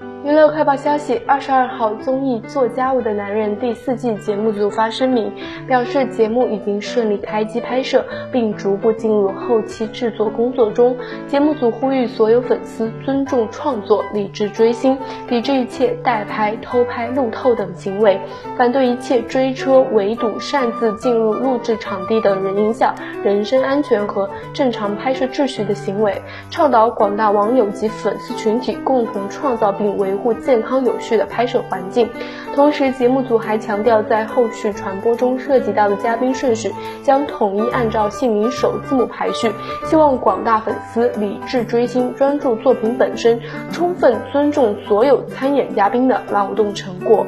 thank you 娱乐快报消息：二十二号，综艺《做家务的男人》第四季节目组发声明，表示节目已经顺利开机拍摄，并逐步进入后期制作工作中。节目组呼吁所有粉丝尊重创作，理智追星，抵制一切代拍、偷拍、路透等行为，反对一切追车、围堵、擅自进入录制场地等人影响人身安全和正常拍摄秩序的行为，倡导广大网友及粉丝群体共同创造并维。维护健康有序的拍摄环境，同时节目组还强调，在后续传播中涉及到的嘉宾顺序将统一按照姓名首字母排序，希望广大粉丝理智追星，专注作品本身，充分尊重所有参演嘉宾的劳动成果。